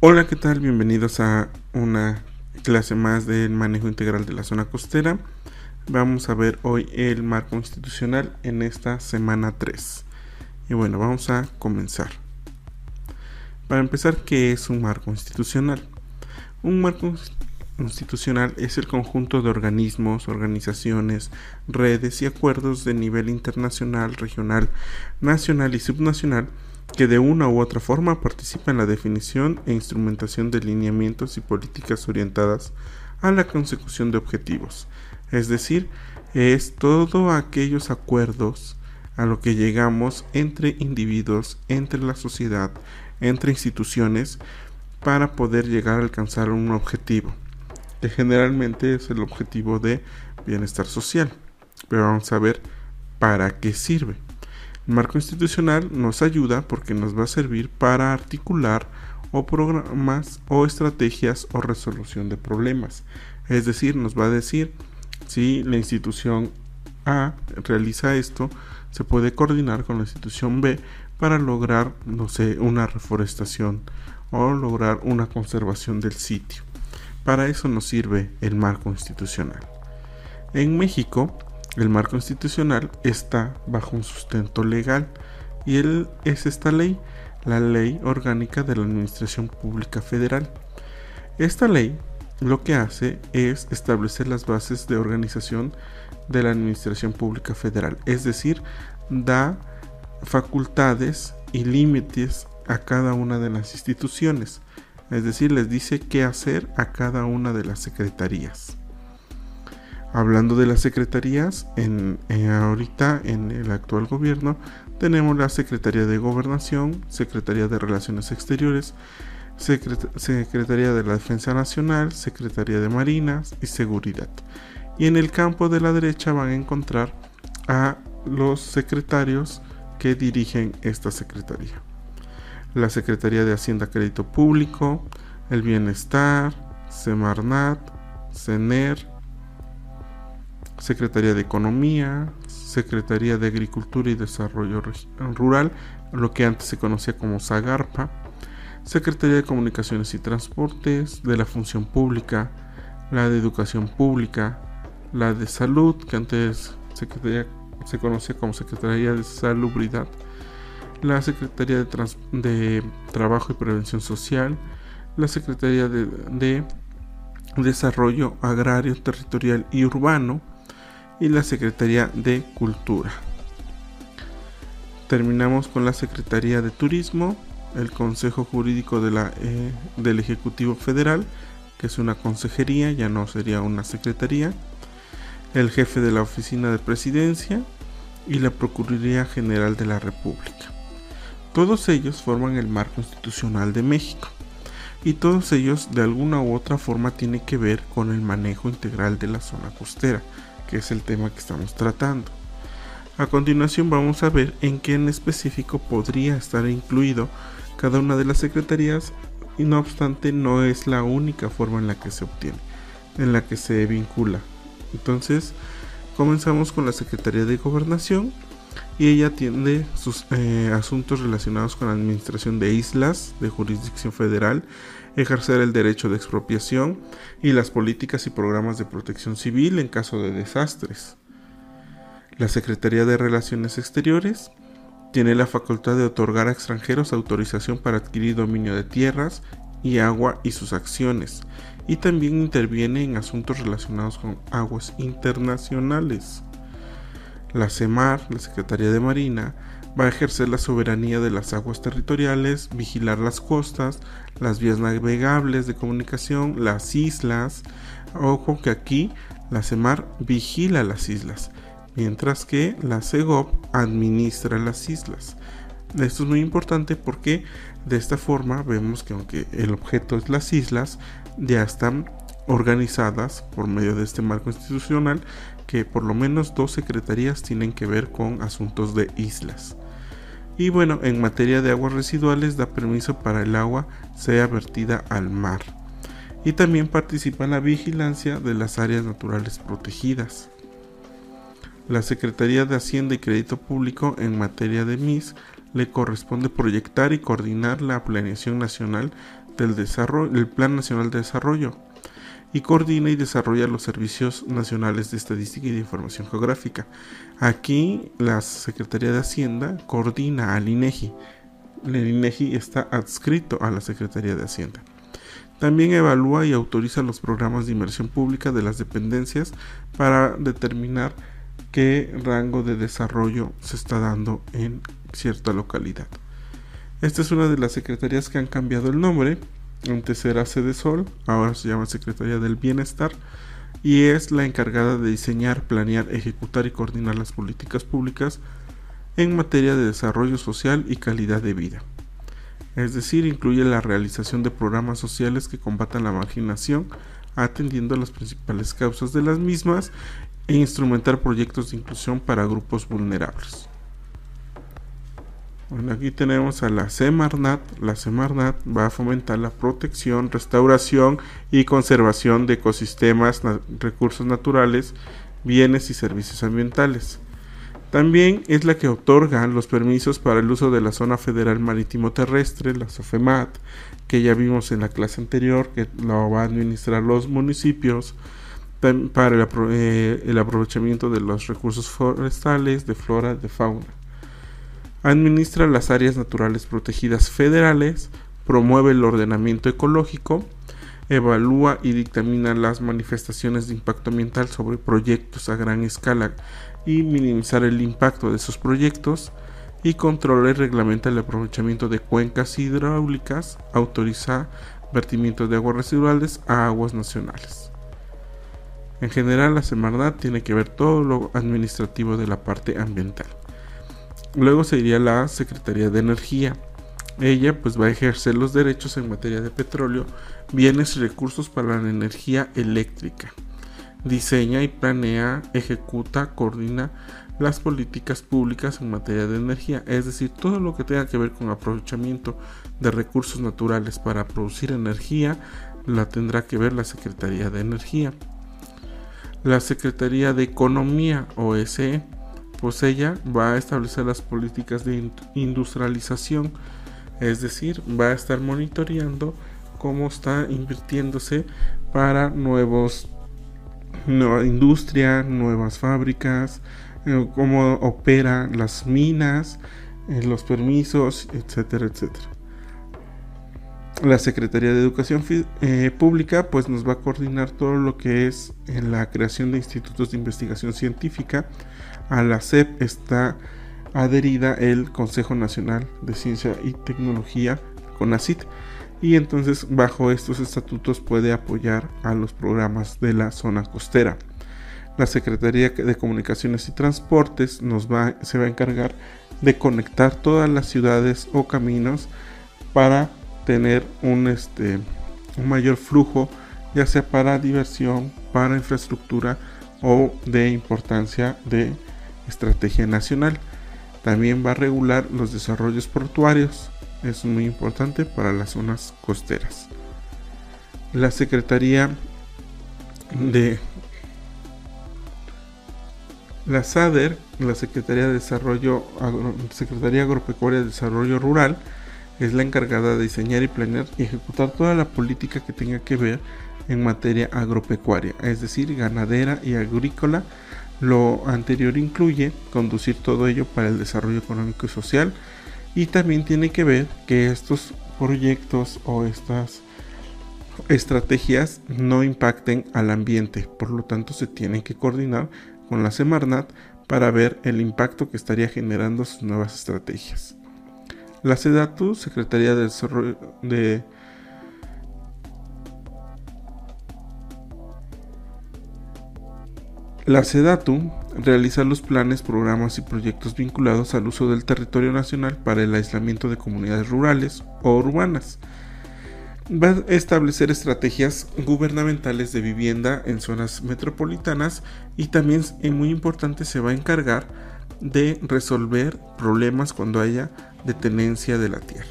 Hola, ¿qué tal? Bienvenidos a una clase más del manejo integral de la zona costera. Vamos a ver hoy el marco institucional en esta semana 3. Y bueno, vamos a comenzar. Para empezar, ¿qué es un marco institucional? Un marco institucional es el conjunto de organismos, organizaciones, redes y acuerdos de nivel internacional, regional, nacional y subnacional que de una u otra forma participa en la definición e instrumentación de lineamientos y políticas orientadas a la consecución de objetivos. Es decir, es todos aquellos acuerdos a lo que llegamos entre individuos, entre la sociedad, entre instituciones, para poder llegar a alcanzar un objetivo, que generalmente es el objetivo de bienestar social. Pero vamos a ver para qué sirve. El marco institucional nos ayuda porque nos va a servir para articular o programas o estrategias o resolución de problemas. Es decir, nos va a decir si la institución A realiza esto, se puede coordinar con la institución B para lograr, no sé, una reforestación o lograr una conservación del sitio. Para eso nos sirve el marco institucional. En México, el marco institucional está bajo un sustento legal y él es esta ley, la Ley Orgánica de la Administración Pública Federal. Esta ley lo que hace es establecer las bases de organización de la Administración Pública Federal, es decir, da facultades y límites a cada una de las instituciones, es decir, les dice qué hacer a cada una de las secretarías. Hablando de las secretarías, en, ahorita en el actual gobierno tenemos la Secretaría de Gobernación, Secretaría de Relaciones Exteriores, Secretaría de la Defensa Nacional, Secretaría de Marinas y Seguridad. Y en el campo de la derecha van a encontrar a los secretarios que dirigen esta secretaría. La Secretaría de Hacienda Crédito Público, el Bienestar, Semarnat, CENER, Secretaría de Economía, Secretaría de Agricultura y Desarrollo Rural, lo que antes se conocía como SAGARPA, Secretaría de Comunicaciones y Transportes, de la Función Pública, la de Educación Pública, la de Salud, que antes se conocía como Secretaría de Salubridad, la Secretaría de, Trabajo y Prevención Social, la Secretaría de Desarrollo Agrario, Territorial y Urbano, y la Secretaría de Cultura. Terminamos con la Secretaría de Turismo, el Consejo Jurídico de la, eh, del Ejecutivo Federal, que es una consejería, ya no sería una secretaría, el jefe de la Oficina de Presidencia y la Procuraduría General de la República. Todos ellos forman el marco institucional de México y todos ellos de alguna u otra forma tienen que ver con el manejo integral de la zona costera, que es el tema que estamos tratando. A continuación vamos a ver en qué en específico podría estar incluido cada una de las secretarías y no obstante no es la única forma en la que se obtiene, en la que se vincula. Entonces comenzamos con la Secretaría de Gobernación y ella atiende sus eh, asuntos relacionados con la administración de islas de jurisdicción federal, ejercer el derecho de expropiación y las políticas y programas de protección civil en caso de desastres. La Secretaría de Relaciones Exteriores tiene la facultad de otorgar a extranjeros autorización para adquirir dominio de tierras y agua y sus acciones, y también interviene en asuntos relacionados con aguas internacionales. La CEMAR, la Secretaría de Marina, va a ejercer la soberanía de las aguas territoriales, vigilar las costas, las vías navegables de comunicación, las islas. Ojo que aquí la CEMAR vigila las islas, mientras que la CEGOP administra las islas. Esto es muy importante porque de esta forma vemos que aunque el objeto es las islas, ya están organizadas por medio de este marco institucional que por lo menos dos secretarías tienen que ver con asuntos de islas. Y bueno, en materia de aguas residuales da permiso para el agua sea vertida al mar. Y también participa en la vigilancia de las áreas naturales protegidas. La Secretaría de Hacienda y Crédito Público en materia de MIS le corresponde proyectar y coordinar la planeación nacional del desarrollo, el Plan Nacional de Desarrollo y coordina y desarrolla los servicios nacionales de estadística y de información geográfica. Aquí la Secretaría de Hacienda coordina al INEGI. El INEGI está adscrito a la Secretaría de Hacienda. También evalúa y autoriza los programas de inversión pública de las dependencias para determinar qué rango de desarrollo se está dando en cierta localidad. Esta es una de las secretarías que han cambiado el nombre antes era Sede Sol, ahora se llama Secretaría del Bienestar y es la encargada de diseñar, planear, ejecutar y coordinar las políticas públicas en materia de desarrollo social y calidad de vida. Es decir, incluye la realización de programas sociales que combatan la marginación, atendiendo a las principales causas de las mismas e instrumentar proyectos de inclusión para grupos vulnerables. Bueno, aquí tenemos a la Semarnat. La Semarnat va a fomentar la protección, restauración y conservación de ecosistemas, recursos naturales, bienes y servicios ambientales. También es la que otorga los permisos para el uso de la zona federal marítimo terrestre, la SOFEMAT, que ya vimos en la clase anterior, que lo va a administrar los municipios para el, eh, el aprovechamiento de los recursos forestales, de flora, de fauna administra las áreas naturales protegidas federales, promueve el ordenamiento ecológico, evalúa y dictamina las manifestaciones de impacto ambiental sobre proyectos a gran escala y minimizar el impacto de esos proyectos, y controla y reglamenta el aprovechamiento de cuencas hidráulicas, autoriza vertimiento de aguas residuales a aguas nacionales. En general, la Semarnat tiene que ver todo lo administrativo de la parte ambiental. Luego sería la Secretaría de Energía. Ella pues va a ejercer los derechos en materia de petróleo, bienes y recursos para la energía eléctrica. Diseña y planea, ejecuta, coordina las políticas públicas en materia de energía, es decir, todo lo que tenga que ver con aprovechamiento de recursos naturales para producir energía, la tendrá que ver la Secretaría de Energía. La Secretaría de Economía, OSE, pues ella va a establecer las políticas de industrialización, es decir, va a estar monitoreando cómo está invirtiéndose para nuevos nueva industria, nuevas fábricas, eh, cómo operan las minas, eh, los permisos, etcétera, etcétera. La Secretaría de Educación eh, Pública pues nos va a coordinar todo lo que es en la creación de institutos de investigación científica, a la SEP está adherida el Consejo Nacional de Ciencia y Tecnología, CONACIT, y entonces bajo estos estatutos puede apoyar a los programas de la zona costera. La Secretaría de Comunicaciones y Transportes nos va, se va a encargar de conectar todas las ciudades o caminos para tener un, este, un mayor flujo, ya sea para diversión, para infraestructura o de importancia de estrategia nacional. También va a regular los desarrollos portuarios. Es muy importante para las zonas costeras. La Secretaría de la SADER, la Secretaría de Desarrollo Secretaría Agropecuaria de Desarrollo Rural, es la encargada de diseñar y planear y ejecutar toda la política que tenga que ver en materia agropecuaria, es decir, ganadera y agrícola lo anterior incluye conducir todo ello para el desarrollo económico y social y también tiene que ver que estos proyectos o estas estrategias no impacten al ambiente, por lo tanto se tienen que coordinar con la Semarnat para ver el impacto que estaría generando sus nuevas estrategias. La SEDATU, Secretaría de Desarrollo de La SEDATU realiza los planes, programas y proyectos vinculados al uso del territorio nacional para el aislamiento de comunidades rurales o urbanas. Va a establecer estrategias gubernamentales de vivienda en zonas metropolitanas y también es muy importante se va a encargar de resolver problemas cuando haya detenencia de la tierra.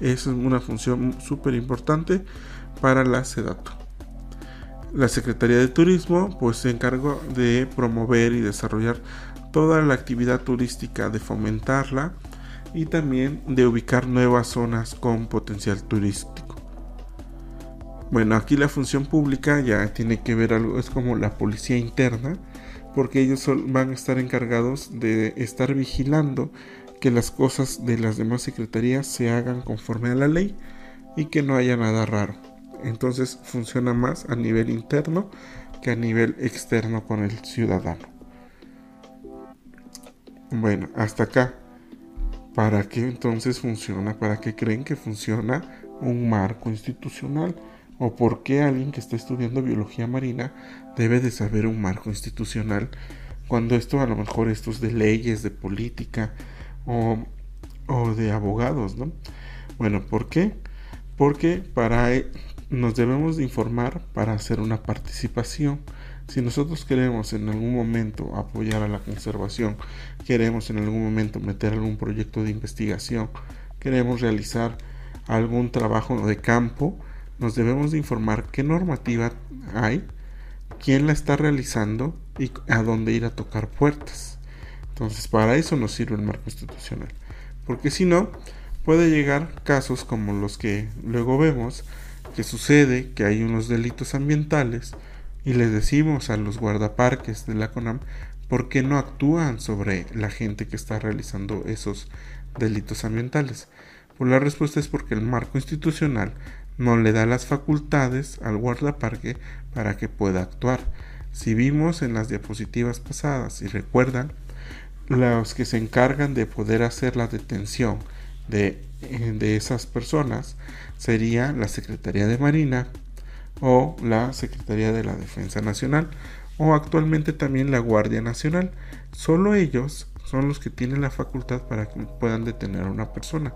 Esa es una función súper importante para la SEDATU. La Secretaría de Turismo pues se encargó de promover y desarrollar toda la actividad turística, de fomentarla y también de ubicar nuevas zonas con potencial turístico. Bueno, aquí la función pública ya tiene que ver algo, es como la policía interna, porque ellos van a estar encargados de estar vigilando que las cosas de las demás secretarías se hagan conforme a la ley y que no haya nada raro. Entonces funciona más a nivel interno que a nivel externo con el ciudadano. Bueno, hasta acá. ¿Para qué entonces funciona? ¿Para qué creen que funciona un marco institucional? ¿O por qué alguien que está estudiando biología marina debe de saber un marco institucional cuando esto a lo mejor esto es de leyes, de política o, o de abogados, ¿no? Bueno, ¿por qué? Porque para e, nos debemos de informar para hacer una participación. Si nosotros queremos en algún momento apoyar a la conservación, queremos en algún momento meter algún proyecto de investigación, queremos realizar algún trabajo de campo, nos debemos de informar qué normativa hay, quién la está realizando y a dónde ir a tocar puertas. Entonces, para eso nos sirve el marco institucional. Porque si no, puede llegar casos como los que luego vemos, que sucede que hay unos delitos ambientales y les decimos a los guardaparques de la CONAM por qué no actúan sobre la gente que está realizando esos delitos ambientales. Pues la respuesta es porque el marco institucional no le da las facultades al guardaparque para que pueda actuar. Si vimos en las diapositivas pasadas y recuerdan, los que se encargan de poder hacer la detención de, eh, de esas personas sería la Secretaría de Marina o la Secretaría de la Defensa Nacional o actualmente también la Guardia Nacional. Solo ellos son los que tienen la facultad para que puedan detener a una persona.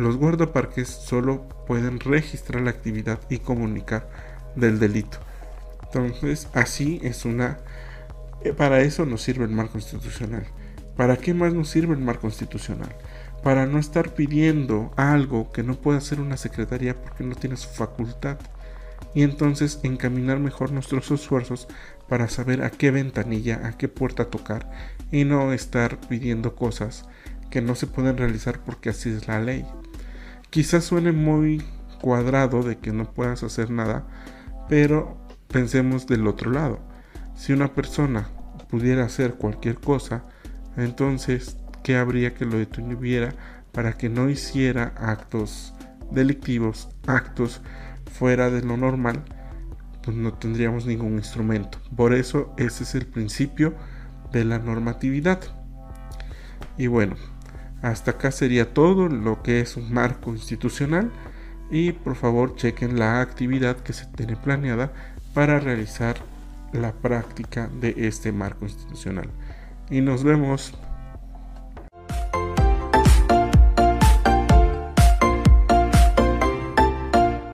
Los guardaparques solo pueden registrar la actividad y comunicar del delito. Entonces, así es una... Eh, para eso nos sirve el marco institucional. ¿Para qué más nos sirve el marco institucional? Para no estar pidiendo algo que no puede hacer una secretaría porque no tiene su facultad. Y entonces encaminar mejor nuestros esfuerzos para saber a qué ventanilla, a qué puerta tocar y no estar pidiendo cosas que no se pueden realizar porque así es la ley. Quizás suene muy cuadrado de que no puedas hacer nada, pero pensemos del otro lado. Si una persona pudiera hacer cualquier cosa, entonces, ¿qué habría que lo detuviera para que no hiciera actos delictivos, actos fuera de lo normal? Pues no tendríamos ningún instrumento. Por eso ese es el principio de la normatividad. Y bueno, hasta acá sería todo lo que es un marco institucional. Y por favor chequen la actividad que se tiene planeada para realizar la práctica de este marco institucional. Y nos vemos